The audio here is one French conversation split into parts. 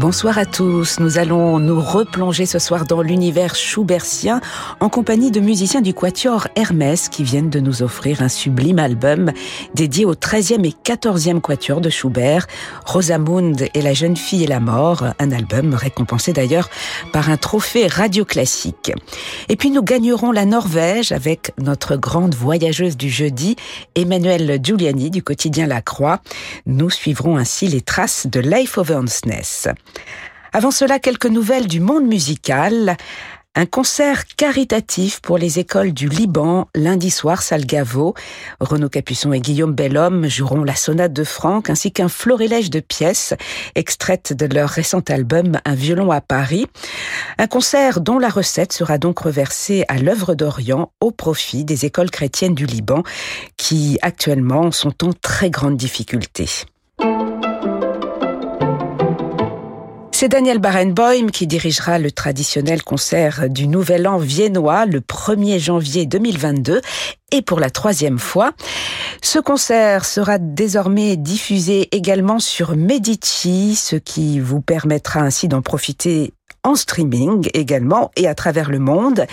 Bonsoir à tous. Nous allons nous replonger ce soir dans l'univers schubertien en compagnie de musiciens du quatuor Hermès qui viennent de nous offrir un sublime album dédié au 13e et 14e quatuor de Schubert, Rosamund et la jeune fille et la mort, un album récompensé d'ailleurs par un trophée radio classique. Et puis nous gagnerons la Norvège avec notre grande voyageuse du jeudi, Emmanuelle Giuliani du quotidien La Croix. Nous suivrons ainsi les traces de Leif Overnsness. Avant cela, quelques nouvelles du monde musical. Un concert caritatif pour les écoles du Liban lundi soir, Salgavo. Renaud Capuçon et Guillaume Bellhomme joueront la sonate de Franck ainsi qu'un florilège de pièces extraites de leur récent album Un violon à Paris. Un concert dont la recette sera donc reversée à l'œuvre d'Orient au profit des écoles chrétiennes du Liban qui actuellement sont en très grande difficulté. C'est Daniel Barenboim qui dirigera le traditionnel concert du Nouvel An viennois le 1er janvier 2022 et pour la troisième fois. Ce concert sera désormais diffusé également sur Medici, ce qui vous permettra ainsi d'en profiter en streaming également et à travers le monde.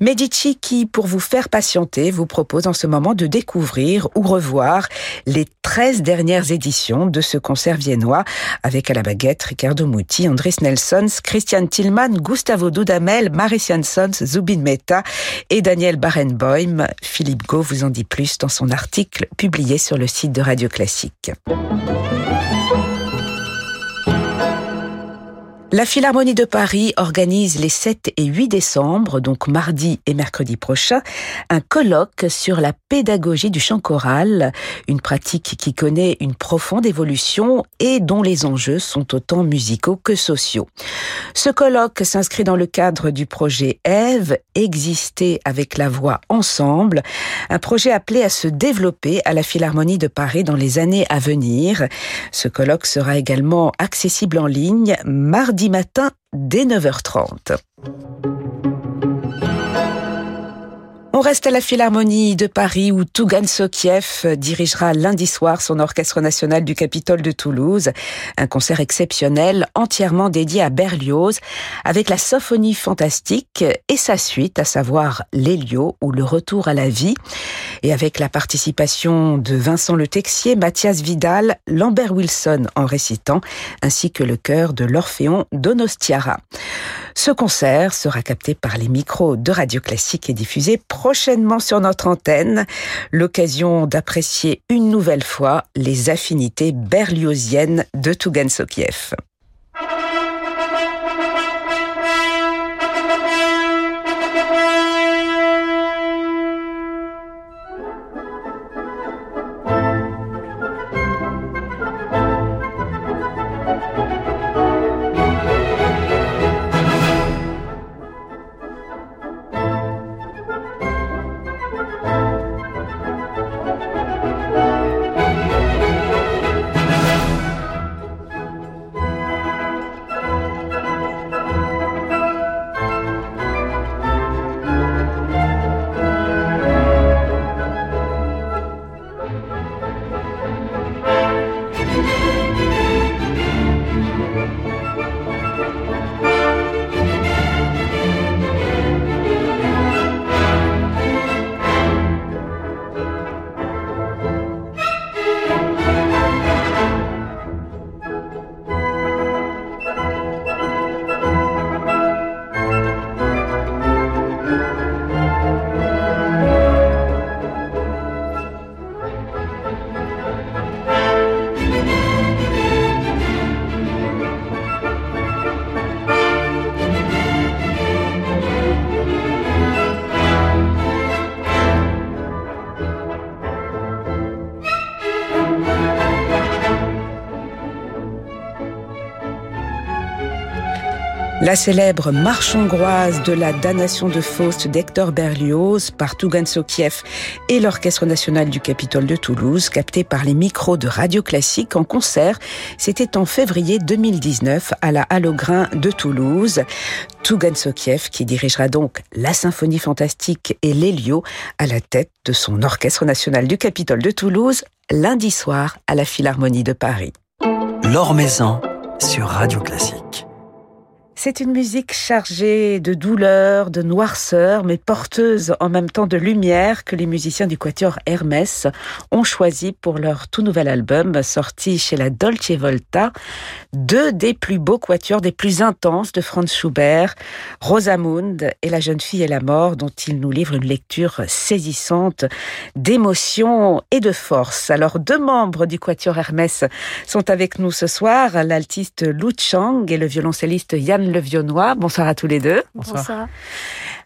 Medici qui, pour vous faire patienter, vous propose en ce moment de découvrir ou revoir les 13 dernières éditions de ce concert viennois avec à la baguette Ricardo Muti, Andris Nelsons, Christian Tillman, Gustavo Dudamel, Maris Jansons, Zubin Mehta et Daniel Barenboim. Philippe Gau vous en dit plus dans son article publié sur le site de Radio Classique. La Philharmonie de Paris organise les 7 et 8 décembre, donc mardi et mercredi prochain, un colloque sur la pédagogie du chant choral, une pratique qui connaît une profonde évolution et dont les enjeux sont autant musicaux que sociaux. Ce colloque s'inscrit dans le cadre du projet Ève, Exister avec la voix ensemble, un projet appelé à se développer à la Philharmonie de Paris dans les années à venir. Ce colloque sera également accessible en ligne mardi matin dès 9h30. On reste à la Philharmonie de Paris où Tougan Sokiev dirigera lundi soir son orchestre national du Capitole de Toulouse. Un concert exceptionnel entièrement dédié à Berlioz avec la symphonie fantastique et sa suite, à savoir l'Hélio ou le retour à la vie. Et avec la participation de Vincent Le Texier, Mathias Vidal, Lambert Wilson en récitant, ainsi que le chœur de l'Orphéon Donostiara. Ce concert sera capté par les micros de Radio Classique et diffusé prochainement sur notre antenne. L'occasion d'apprécier une nouvelle fois les affinités berliosiennes de Tougan Sokiev. La célèbre marche hongroise de la damnation de Faust d'Hector Berlioz par Tougan Sokiev et l'Orchestre national du Capitole de Toulouse, capté par les micros de Radio Classique en concert, c'était en février 2019 à la Halograin de Toulouse. Tougan Sokiev qui dirigera donc la symphonie fantastique et l'Hélio à la tête de son Orchestre national du Capitole de Toulouse lundi soir à la Philharmonie de Paris. L'Or Maison sur Radio Classique. C'est une musique chargée de douleur, de noirceur, mais porteuse en même temps de lumière que les musiciens du quatuor Hermès ont choisi pour leur tout nouvel album sorti chez la Dolce Volta. Deux des plus beaux quatuors, des plus intenses de Franz Schubert, Rosamund et La jeune fille et la mort, dont il nous livre une lecture saisissante d'émotion et de force. Alors deux membres du quatuor Hermès sont avec nous ce soir, l'altiste Lu Chang et le violoncelliste Yann le Vionnois. Bonsoir à tous les deux. Bonsoir.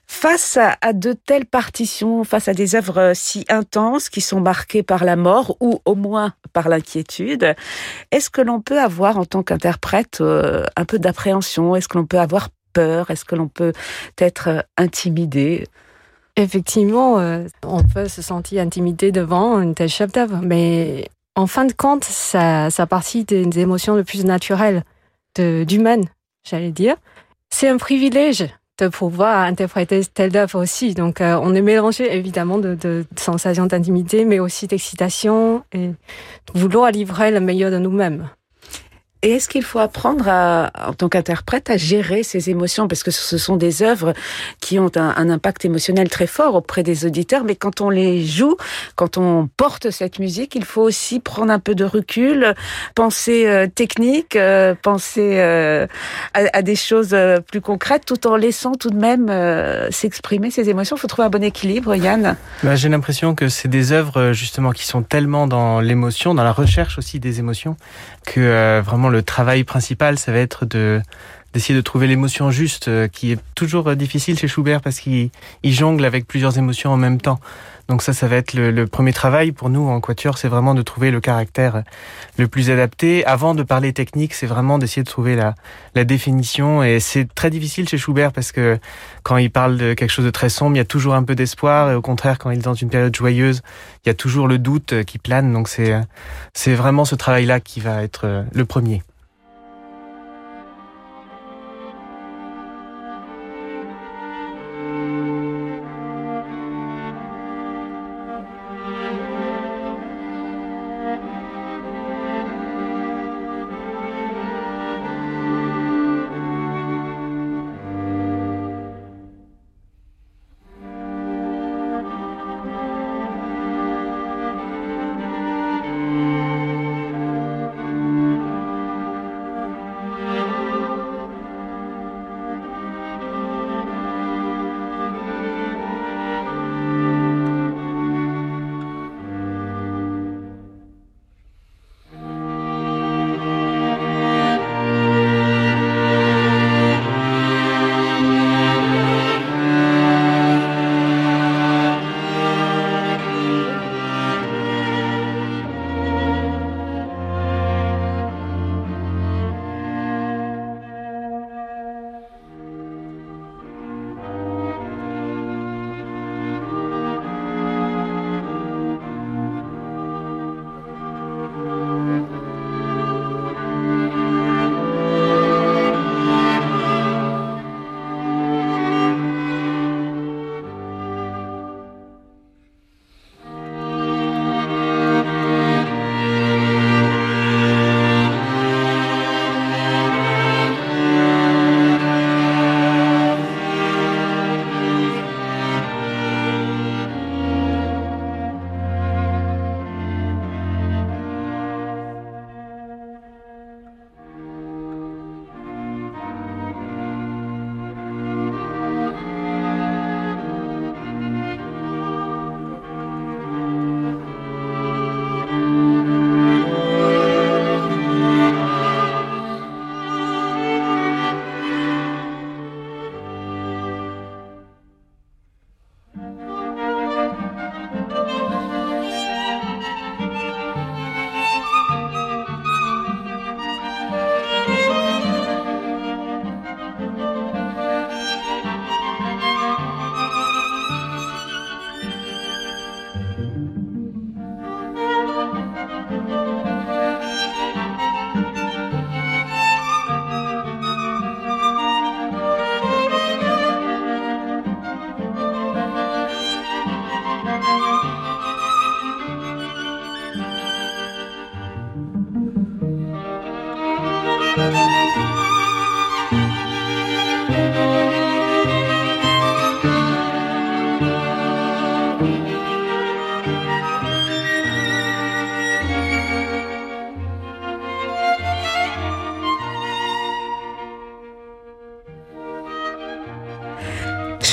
Face à, de telles partitions, face à des œuvres si intenses qui sont marquées par la mort ou au moins par l'inquiétude, est-ce que l'on peut avoir en tant qu'interprète euh, un peu d'appréhension? Est-ce que l'on peut avoir peur? Est-ce que l'on peut être euh, intimidé? Effectivement, euh, on peut se sentir intimidé devant une telle chef d'œuvre, mais en fin de compte, ça, ça partie des émotions les plus naturelles d'humaine j'allais dire. C'est un privilège de pouvoir interpréter telle œuvre aussi. Donc, euh, on est mélangé évidemment de, de, de sensations d'intimité, mais aussi d'excitation et de vouloir livrer le meilleur de nous-mêmes. Et est-ce qu'il faut apprendre à, en tant qu'interprète à gérer ces émotions? Parce que ce sont des œuvres qui ont un, impact émotionnel très fort auprès des auditeurs, mais quand on les joue, quand on porte cette musique, il faut aussi prendre un peu de recul, penser euh, technique, euh, penser euh, à, des choses plus concrètes, tout en laissant tout de même s'exprimer ces émotions. Il faut trouver un bon équilibre, Yann. Bah, J'ai l'impression que c'est des œuvres justement qui sont tellement dans l'émotion, dans la recherche aussi des émotions, que vraiment le travail principal, ça va être de d'essayer de trouver l'émotion juste, euh, qui est toujours euh, difficile chez Schubert parce qu'il jongle avec plusieurs émotions en même temps. Donc ça, ça va être le, le premier travail pour nous en quatuor, c'est vraiment de trouver le caractère euh, le plus adapté. Avant de parler technique, c'est vraiment d'essayer de trouver la, la définition. Et c'est très difficile chez Schubert parce que quand il parle de quelque chose de très sombre, il y a toujours un peu d'espoir. Et au contraire, quand il est dans une période joyeuse, il y a toujours le doute qui plane. Donc c'est c'est vraiment ce travail-là qui va être le premier.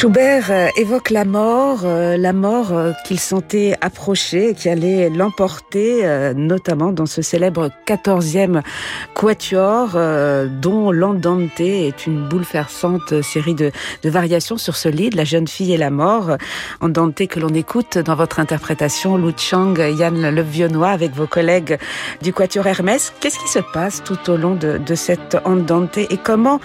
Schubert euh, évoque la mort, euh, la mort euh, qu'il sentait approcher et qui allait l'emporter, notamment dans ce célèbre 14e quatuor, dont l'Andante est une bouleversante série de, de, variations sur ce lit, La jeune fille et la mort. Andante que l'on écoute dans votre interprétation, Lu Chang, Yann Levionnois, avec vos collègues du quatuor Hermès. Qu'est-ce qui se passe tout au long de, de cette Andante et comment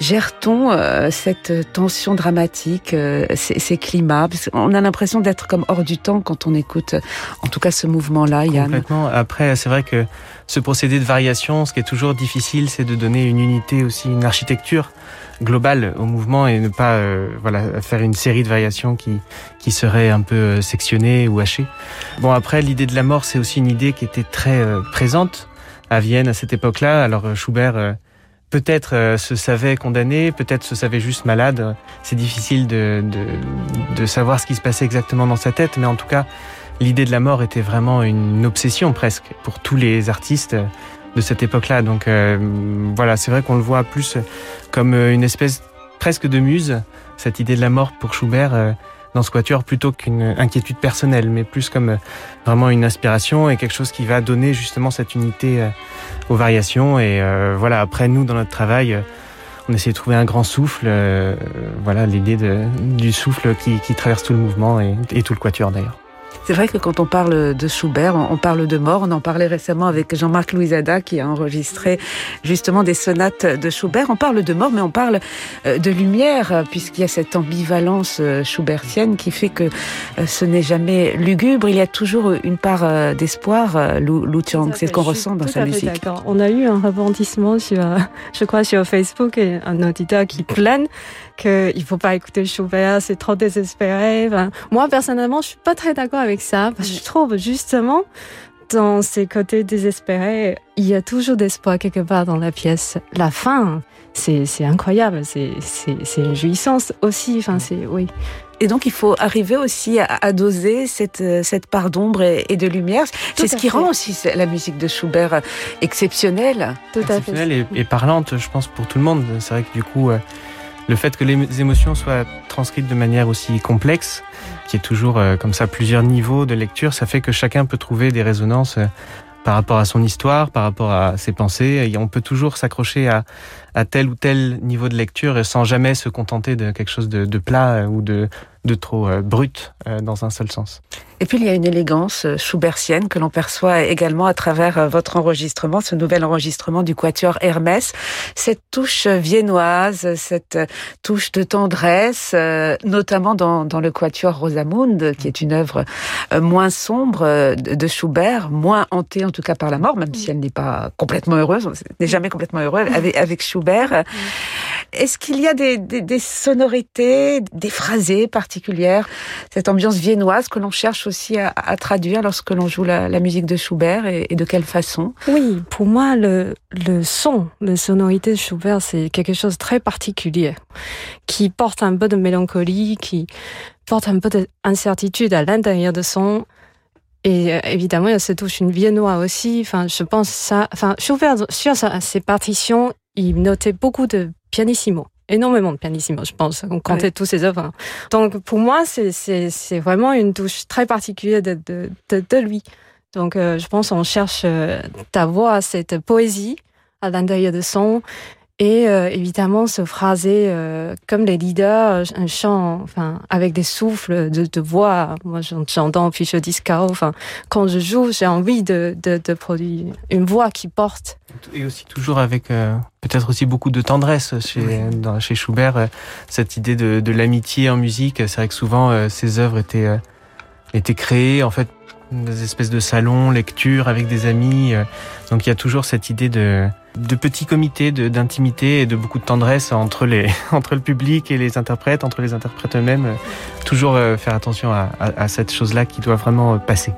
gère-t-on cette tension dramatique euh, ces, climats On a l'impression d'être comme hors du temps quand on écoute, en tout cas, ce mouvement-là, Yann. Complètement. Après, c'est vrai que ce procédé de variation, ce qui est toujours difficile, c'est de donner une unité aussi, une architecture globale au mouvement et ne pas euh, voilà faire une série de variations qui qui serait un peu euh, sectionnées ou hachées. Bon après l'idée de la mort c'est aussi une idée qui était très présente à Vienne à cette époque-là. Alors Schubert peut-être euh, se savait condamné, peut-être se savait juste malade. C'est difficile de, de, de, savoir ce qui se passait exactement dans sa tête, mais en tout cas, l'idée de la mort était vraiment une obsession presque pour tous les artistes de cette époque-là. Donc euh, voilà, c'est vrai qu'on le voit plus comme une espèce presque de muse, cette idée de la mort pour Schubert. Euh, dans ce quatuor plutôt qu'une inquiétude personnelle, mais plus comme vraiment une inspiration et quelque chose qui va donner justement cette unité aux variations. Et euh, voilà, après nous, dans notre travail, euh, on essaie de trouver un grand souffle. Euh, voilà, l'idée du souffle qui, traverse tout le mouvement et tout le quatuor d'ailleurs. C'est vrai que quand on parle de Schubert, on parle de mort. On en parlait récemment avec Jean-Marc Louisada qui a enregistré justement des sonates de Schubert. On parle de mort, mais on parle euh, de lumière puisqu'il y a cette ambivalence euh, schubertienne qui fait que euh, ce n'est jamais lugubre. Il y a toujours une part d'espoir, Lou, Tiang. C'est ce qu'on ressent dans sa musique. On a eu un rebondissement sur, je crois, sur Facebook et un auditeur qui plane qu'il faut pas écouter Schubert, c'est trop désespéré. moi, personnellement, je suis pas très d'accord avec ça. Parce que je trouve, justement, dans ces côtés désespérés, il y a toujours d'espoir quelque part dans la pièce. La fin, c'est incroyable, c'est une jouissance aussi. Enfin, c'est oui. Et donc, il faut arriver aussi à, doser cette, cette part d'ombre et, de lumière. C'est ce qui rend aussi la musique de Schubert exceptionnelle. Tout à fait. Et, et, parlante, je pense, pour tout le monde. C'est vrai que du coup, euh, le fait que les émotions soient transcrites de manière aussi complexe, qui est toujours euh, comme ça plusieurs niveaux de lecture, ça fait que chacun peut trouver des résonances euh, par rapport à son histoire, par rapport à ses pensées. Et on peut toujours s'accrocher à, à tel ou tel niveau de lecture sans jamais se contenter de quelque chose de, de plat ou de, de trop euh, brut euh, dans un seul sens. Et puis il y a une élégance euh, schubertienne que l'on perçoit également à travers votre enregistrement, ce nouvel enregistrement du quatuor Hermès. Cette touche viennoise, cette touche de tendresse, notamment dans, dans le quatuor Rosamund, qui est une œuvre moins sombre de Schubert, moins hantée en tout cas par la mort, même si elle n'est pas complètement heureuse, n'est jamais complètement heureuse avec, avec Schubert. Est-ce qu'il y a des, des, des sonorités, des phrasés particulières, cette ambiance viennoise que l'on cherche aussi à, à, traduire lorsque l'on joue la, la, musique de Schubert et, et, de quelle façon? Oui, pour moi, le, le son, la sonorité de Schubert, c'est quelque chose de très particulier, qui porte un peu de mélancolie, qui porte un peu d'incertitude à l'intérieur de son. Et euh, évidemment, il cette touche une viennois aussi. Enfin, je pense ça. Enfin, Schubert sur ses partitions, il notait beaucoup de pianissimo énormément de pianissimo, je pense, on comptait ouais. tous ses œuvres. Donc pour moi, c'est vraiment une touche très particulière de, de, de, de lui. Donc euh, je pense on cherche euh, voix, cette poésie à l'intérieur de son et euh, évidemment se phraser euh, comme les leaders, un chant, enfin avec des souffles de, de voix. Moi, j'entends Fischer Discaro. Enfin, quand je joue, j'ai envie de, de, de, produire une voix qui porte. Et aussi toujours avec euh, peut-être aussi beaucoup de tendresse chez, oui. dans, chez Schubert, euh, cette idée de, de l'amitié en musique. C'est vrai que souvent euh, ces œuvres étaient étaient créées en fait des espèces de salons, lecture avec des amis. Donc il y a toujours cette idée de de petits comités d'intimité et de beaucoup de tendresse entre, les, entre le public et les interprètes, entre les interprètes eux-mêmes. Euh, toujours euh, faire attention à, à, à cette chose-là qui doit vraiment euh, passer.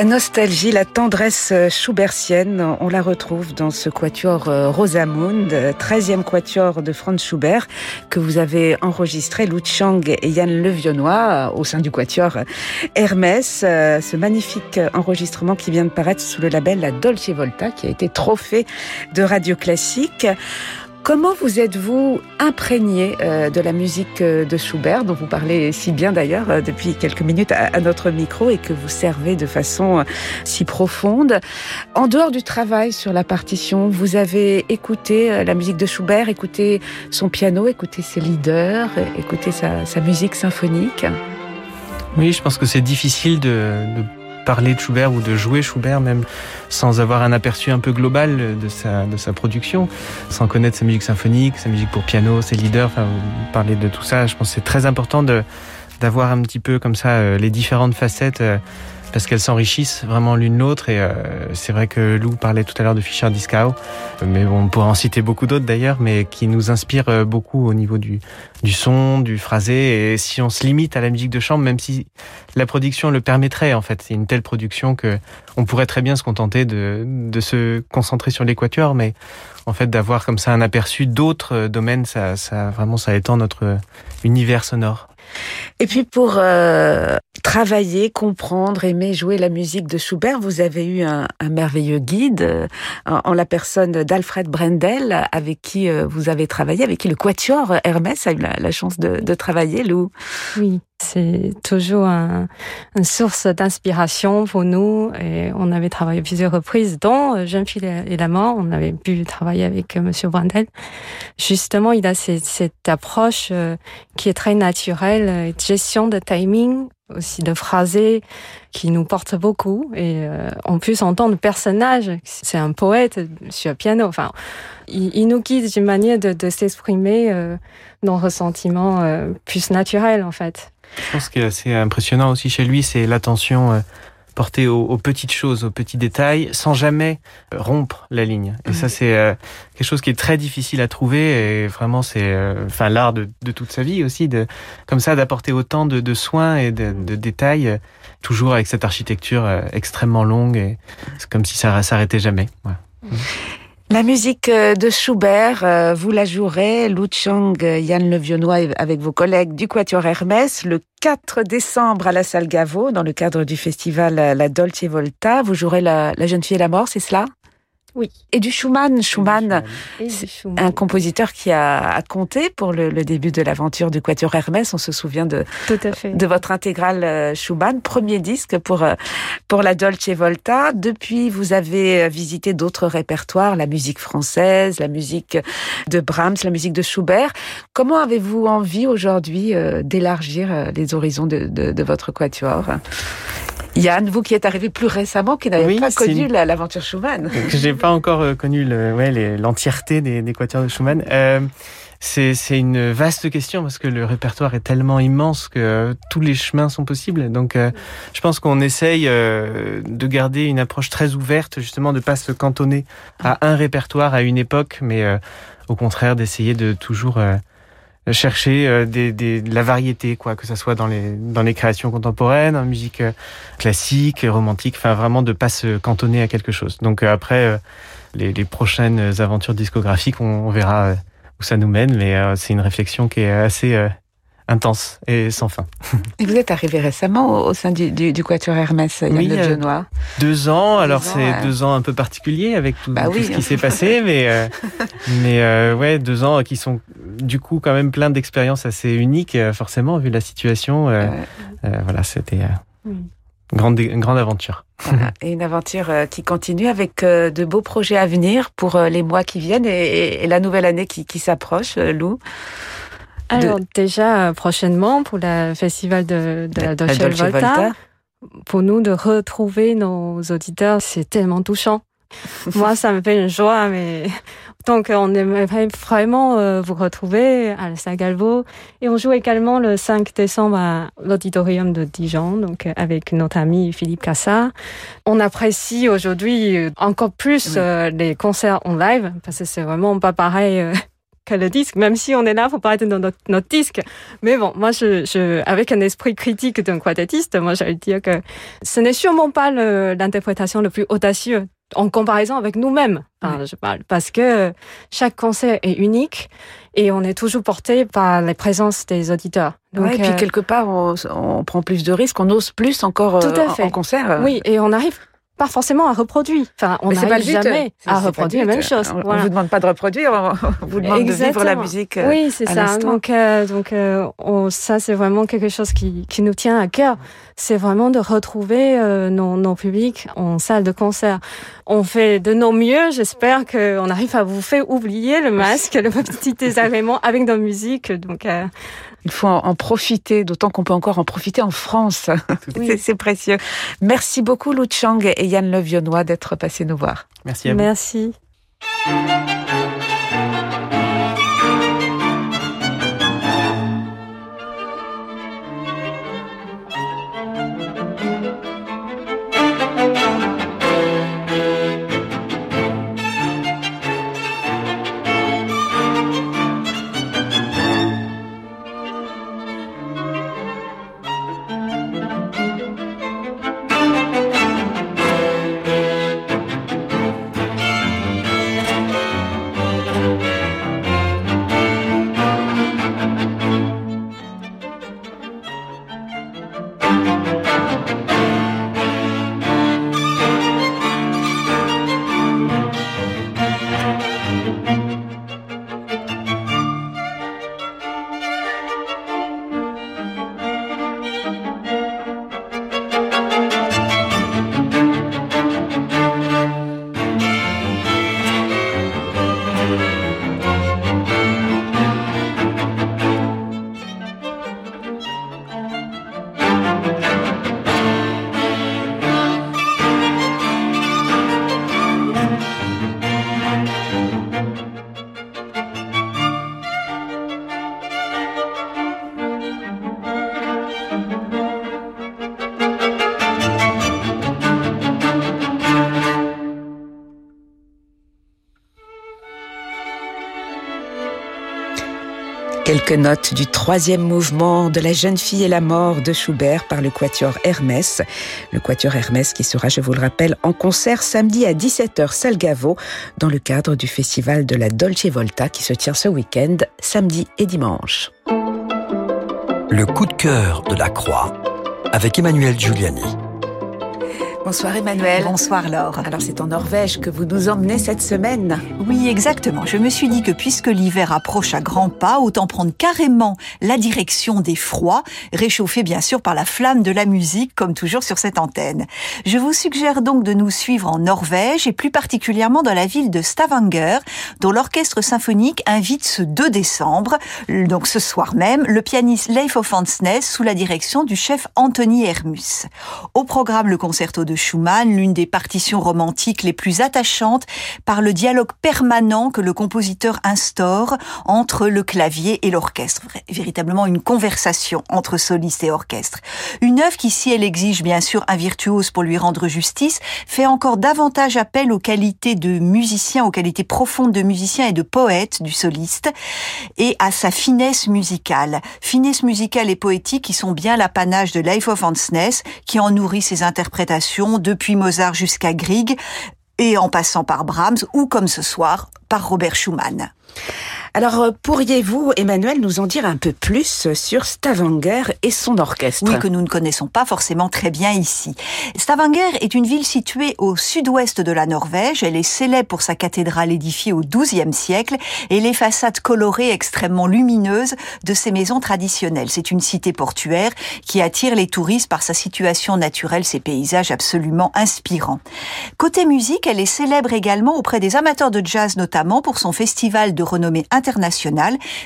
La nostalgie, la tendresse schubertienne, on la retrouve dans ce quatuor euh, Rosamund, 13e quatuor de Franz Schubert, que vous avez enregistré, Lu Chang et Yann Levionnois, au sein du quatuor Hermès. Euh, ce magnifique enregistrement qui vient de paraître sous le label La Dolce Volta, qui a été trophée de radio classique. Comment vous êtes-vous imprégné euh, de la musique euh, de Schubert, dont vous parlez si bien d'ailleurs euh, depuis quelques minutes à notre micro et que vous servez de façon si profonde? En dehors du travail sur la partition, vous avez écouté la musique de Schubert, écouté son piano, écouté ses leaders, écouté sa, musique symphonique? Oui, je pense que c'est difficile de parler de Schubert ou de jouer Schubert même sans avoir un aperçu un peu global de sa, de sa production, sans connaître sa musique symphonique, sa musique pour piano, ses leaders, enfin parler de tout ça, je pense que c'est très important de d'avoir un petit peu comme ça euh, les différentes facettes euh, parce qu'elles s'enrichissent vraiment l'une l'autre. Et euh, c'est vrai que Lou parlait tout à l'heure de Fischer Discao, mais on pourrait en citer beaucoup d'autres d'ailleurs, mais qui nous inspirent euh, beaucoup au niveau du, du son, du phrasé. Et si on se limite à la musique de chambre, même si la production le permettrait, en fait, c'est une telle production que on pourrait très bien se contenter de, de se concentrer sur l'équateur, mais en fait d'avoir comme ça un aperçu d'autres euh, domaines, ça, ça vraiment ça étend notre univers sonore. Et puis pour euh, travailler, comprendre, aimer jouer la musique de Schubert, vous avez eu un, un merveilleux guide euh, en, la personne d'Alfred Brendel, avec qui euh, vous avez travaillé, avec qui le Quatuor Hermès a eu la, la chance de, de, travailler, Lou. Oui, c'est toujours un, une source d'inspiration pour nous. Et on avait travaillé plusieurs reprises, dont Jeune fille et la. On avait pu travailler avec Monsieur Brendel. Justement, il a cette, cette approche qui est très naturelle gestion de timing, aussi de phrasé, qui nous porte beaucoup. Et euh, en plus, en tant que personnage, c'est un poète sur piano. Enfin, il, nous guide d'une manière de, s'exprimer euh, dans un ressentiment euh, plus naturel, en fait. Je pense que c'est impressionnant aussi chez lui, c'est l'attention porter aux, aux, petites choses, aux petits détails, sans jamais euh, rompre la ligne. Et mmh. ça, c'est euh, quelque chose qui est très difficile à trouver. Et vraiment, c'est, euh, l'art de, de, toute sa vie aussi, de comme ça, d'apporter autant de, de, soins et de, de détails, toujours avec cette architecture extrêmement longue. Et c'est comme si ça s'arrêtait jamais. Ouais. Mmh. La musique de Schubert, vous la jouerez, Lu Chang, Yann Levionnois, avec vos collègues du Quatuor Hermès, le 4 décembre à la salle Gaveau, dans le cadre du festival La Dolce Volta. Vous jouerez la, la jeune fille et la mort, c'est cela? Oui. Et du Schumann. Schumann, Schumann. un compositeur qui a, a compté pour le, le début de l'aventure du Quatuor Hermès. On se souvient de, de votre intégrale euh, Schumann, premier disque pour, euh, pour la Dolce Volta. Depuis, vous avez visité d'autres répertoires, la musique française, la musique de Brahms, la musique de Schubert. Comment avez-vous envie aujourd'hui euh, d'élargir les horizons de, de, de votre Quatuor? Yann, vous qui êtes arrivé plus récemment, qui n'avez oui, pas connu une... l'aventure Schumann. J'ai pas encore euh, connu l'entièreté le, ouais, des, des quatuors de Schumann. Euh, c'est une vaste question parce que le répertoire est tellement immense que euh, tous les chemins sont possibles. Donc, euh, je pense qu'on essaye de garder une approche très ouverte, justement, de pas se cantonner à un répertoire à une époque, mais au contraire d'essayer de toujours chercher euh, des, des, de la variété, quoi, que ce soit dans les, dans les créations contemporaines, en musique euh, classique, romantique, enfin vraiment de pas se cantonner à quelque chose. Donc euh, après, les, les, prochaines aventures discographiques, on, on verra où ça nous mène, mais c'est une réflexion qui est assez intense et sans fin. Et vous êtes arrivé récemment au, sein du, du, du Quatuor Hermès, Yann oui, Le Genois. Deux ans, deux alors c'est euh... deux ans un peu particuliers avec tout, bah tout oui, ce qui s'est passé, mais, euh, mais euh, ouais, deux ans qui sont du coup quand même plein d'expériences assez uniques, euh, forcément, vu la situation. Euh, voilà, c'était oui. grande, une grande aventure. Voilà. Et une aventure qui continue avec de beaux projets à venir pour les mois qui viennent et, et, et la nouvelle année qui, qui s'approche, Lou. Alors de... déjà euh, prochainement pour le festival de, de la, Dolce, Dolce Volta, Volta, pour nous de retrouver nos auditeurs, c'est tellement touchant. Moi, ça me fait une joie, mais donc on aimerait vraiment euh, vous retrouver à la salle Galvo. Et on joue également le 5 décembre à l'auditorium de Dijon, donc euh, avec notre ami Philippe Cassa. On apprécie aujourd'hui encore plus oui. euh, les concerts en live parce que c'est vraiment pas pareil que le disque, même si on est là pour parler de notre, notre disque. Mais bon, moi, je, je, avec un esprit critique d'un quartettiste, moi, j'allais dire que ce n'est sûrement pas l'interprétation le, plus audacieuse en comparaison avec nous-mêmes. Enfin, je parle parce que chaque concert est unique et on est toujours porté par la présence des auditeurs. Donc, et puis euh, quelque part, on, on, prend plus de risques, on ose plus encore tout à euh, fait. en concert. Oui, et on arrive pas forcément à reproduire. Enfin, on n'arrive jamais à reproduire la même chose. On, voilà. vous demande pas de reproduire, on vous demande Exactement. de vivre la musique. euh, Oui, c'est ça. Donc, euh, donc euh, on, ça, c'est vraiment quelque chose qui, qui nous tient à cœur. C'est vraiment de retrouver euh, nos, nos publics en salle de concert. On fait de nos mieux. J'espère qu'on arrive à vous faire oublier le masque, le petit désagrément avec nos musiques. Donc, euh, il faut en profiter, d'autant qu'on peut encore en profiter en France. Oui. C'est précieux. Merci beaucoup Lou Chang et Yann Levionnois d'être passés nous voir. Merci à vous. Merci. Quelques notes du troisième mouvement de La jeune fille et la mort de Schubert par le quatuor Hermès. Le quatuor Hermès qui sera, je vous le rappelle, en concert samedi à 17h Salgavo dans le cadre du festival de la Dolce Volta qui se tient ce week-end, samedi et dimanche. Le coup de cœur de la Croix avec Emmanuel Giuliani. Bonsoir Emmanuel. Bonsoir Laure. Alors c'est en Norvège que vous nous emmenez cette semaine. Oui, exactement. Je me suis dit que puisque l'hiver approche à grands pas, autant prendre carrément la direction des froids, réchauffés bien sûr par la flamme de la musique, comme toujours sur cette antenne. Je vous suggère donc de nous suivre en Norvège et plus particulièrement dans la ville de Stavanger, dont l'orchestre symphonique invite ce 2 décembre, donc ce soir même, le pianiste Leif Ofansnes sous la direction du chef Anthony Hermus. Au programme le concerto Schumann, l'une des partitions romantiques les plus attachantes par le dialogue permanent que le compositeur instaure entre le clavier et l'orchestre. Véritablement une conversation entre soliste et orchestre. Une œuvre qui, si elle exige bien sûr un virtuose pour lui rendre justice, fait encore davantage appel aux qualités de musicien, aux qualités profondes de musicien et de poète du soliste, et à sa finesse musicale. Finesse musicale et poétique qui sont bien l'apanage de Leif of Hansness, qui en nourrit ses interprétations depuis Mozart jusqu'à Grieg, et en passant par Brahms, ou comme ce soir, par Robert Schumann. Alors, euh, pourriez-vous, Emmanuel, nous en dire un peu plus sur Stavanger et son orchestre Oui, que nous ne connaissons pas forcément très bien ici. Stavanger est une ville située au sud-ouest de la Norvège. Elle est célèbre pour sa cathédrale édifiée au XIIe siècle et les façades colorées extrêmement lumineuses de ses maisons traditionnelles. C'est une cité portuaire qui attire les touristes par sa situation naturelle, ses paysages absolument inspirants. Côté musique, elle est célèbre également auprès des amateurs de jazz, notamment pour son festival de renommée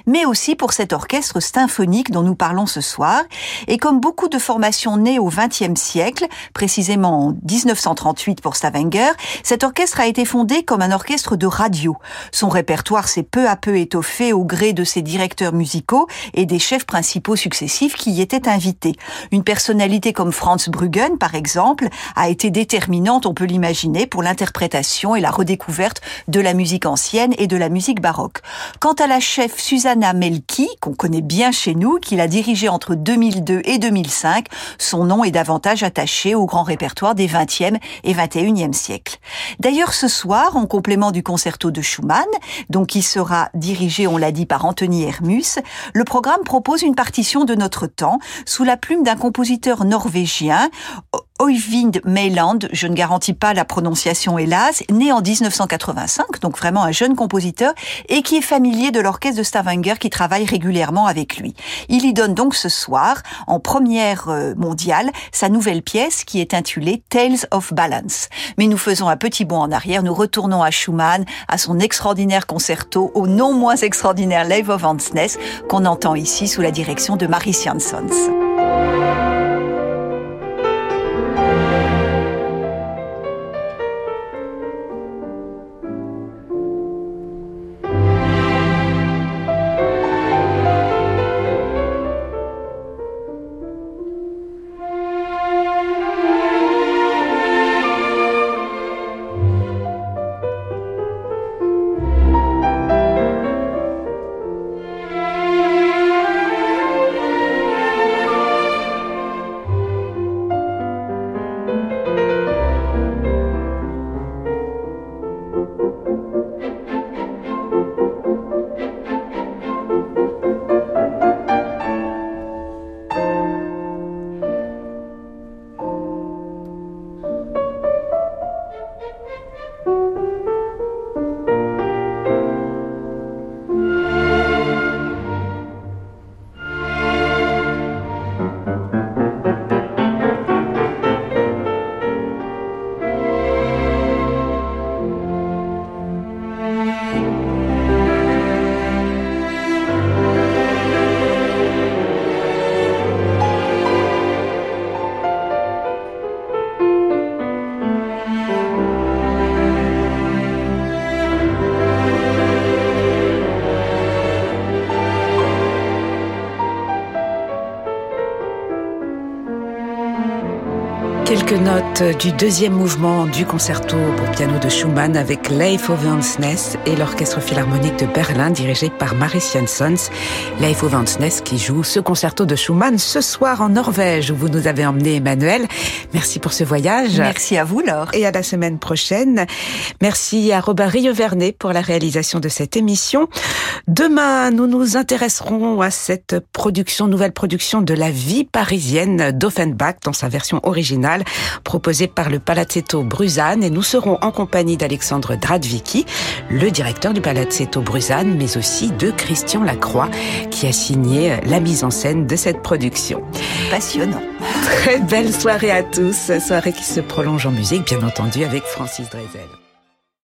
mais aussi pour cet orchestre symphonique dont nous parlons ce soir. Et comme beaucoup de formations nées au XXe siècle, précisément en 1938 pour Stavanger, cet orchestre a été fondé comme un orchestre de radio. Son répertoire s'est peu à peu étoffé au gré de ses directeurs musicaux et des chefs principaux successifs qui y étaient invités. Une personnalité comme Franz Bruggen, par exemple, a été déterminante, on peut l'imaginer, pour l'interprétation et la redécouverte de la musique ancienne et de la musique baroque. Quant à la chef Susanna Melki, qu'on connaît bien chez nous, qu'il a dirigée entre 2002 et 2005, son nom est davantage attaché au grand répertoire des 20e et 21e siècles. D'ailleurs, ce soir, en complément du concerto de Schumann, donc qui sera dirigé, on l'a dit, par Anthony Hermus, le programme propose une partition de notre temps sous la plume d'un compositeur norvégien, Oyvind Meiland, je ne garantis pas la prononciation hélas, né en 1985, donc vraiment un jeune compositeur, et qui est familier de l'orchestre de Stavanger qui travaille régulièrement avec lui. Il y donne donc ce soir, en première euh, mondiale, sa nouvelle pièce qui est intitulée Tales of Balance. Mais nous faisons un petit bond en arrière, nous retournons à Schumann, à son extraordinaire concerto, au non moins extraordinaire Live of Hansness, qu'on entend ici sous la direction de Maris Jansons. Quelques notes du deuxième mouvement du concerto pour piano de Schumann avec Leif Ovansnes et l'orchestre philharmonique de Berlin dirigé par Maris Jansons. Leif Ovansnes qui joue ce concerto de Schumann ce soir en Norvège où vous nous avez emmené Emmanuel. Merci pour ce voyage. Merci à vous Laure. Et à la semaine prochaine. Merci à Robert Rieuvernet pour la réalisation de cette émission. Demain, nous nous intéresserons à cette production, nouvelle production de la vie parisienne d'Offenbach dans sa version originale proposée par le Palazzetto Bruzane et nous serons en compagnie d'Alexandre Dradvicki, le directeur du Palazzetto Bruzane, mais aussi de Christian Lacroix qui a signé la mise en scène de cette production. Passionnant. Très belle soirée à tous, soirée qui se prolonge en musique bien entendu avec Francis Drezel.